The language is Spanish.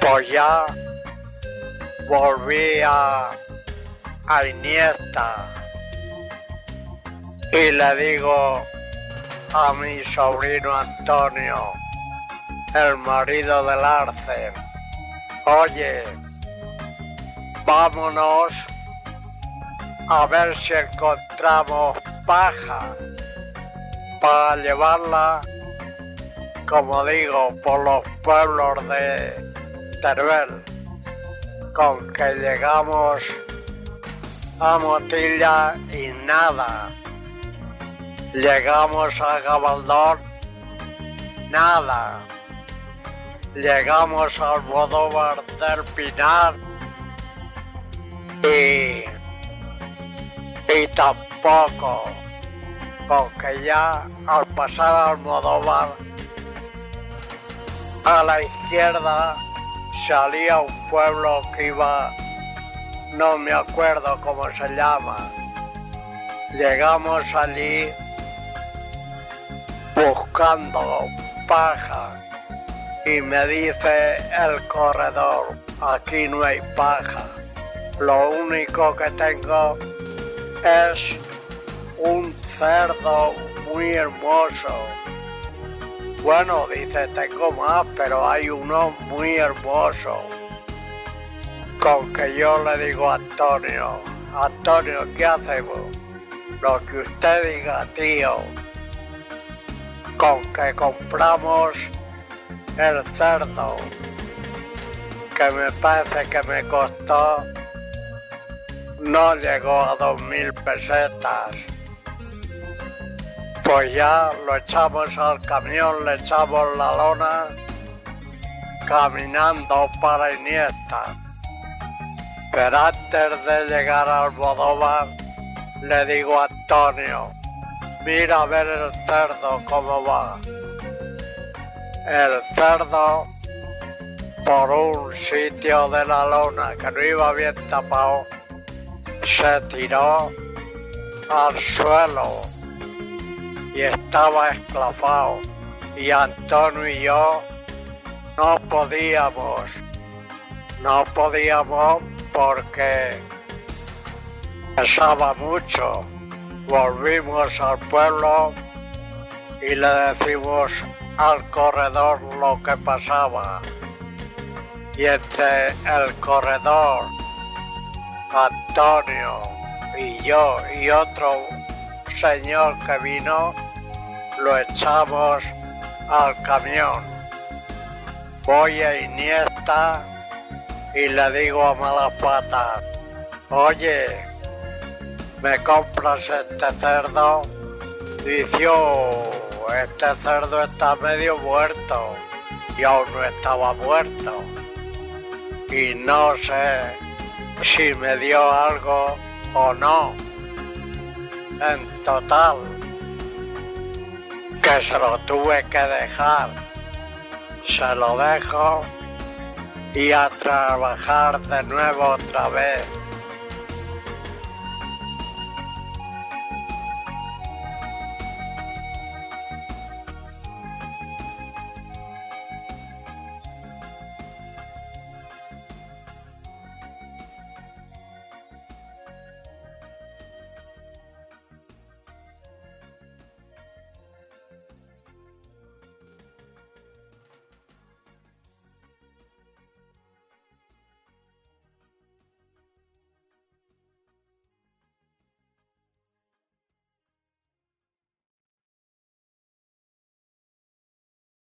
Pues ya volví a, a y le digo a mi sobrino Antonio, el marido del Arce, oye, vámonos a ver si encontramos paja para llevarla, como digo, por los pueblos de Con que llegamos a Motilla y nada. Llegamos a Gabaldón, nada. Llegamos al Bodóvar del Pinar y, y tampoco, porque ya al pasar al Modóvar a la izquierda salía un pueblo que iba, no me acuerdo cómo se llama. Llegamos allí buscando paja y me dice el corredor, aquí no hay paja. Lo único que tengo es un cerdo muy hermoso. Bueno, dice, tengo más, pero hay uno muy hermoso. Con que yo le digo a Antonio, Antonio, ¿qué hacemos? Lo que usted diga, tío. Con que compramos el cerdo, que me parece que me costó, no llegó a dos mil pesetas. Pues ya lo echamos al camión, le echamos la lona, caminando para Iniesta. Pero antes de llegar al Bodóvar, le digo a Antonio, mira a ver el cerdo cómo va. El cerdo, por un sitio de la lona que no iba bien tapado, se tiró al suelo y estaba esclavado. Y Antonio y yo no podíamos, no podíamos porque pesaba mucho. Volvimos al pueblo y le decimos al corredor lo que pasaba. Y entre el corredor, Antonio y yo y otro señor que vino, lo echamos al camión. Voy a Iniesta y le digo a malas patas, oye, ¿me compras este cerdo? Dice, "Oh, este cerdo está medio muerto y aún no estaba muerto. Y no sé si me dio algo o no. En total, que se lo tuve que dejar. Se lo dejo y a trabajar de nuevo otra vez.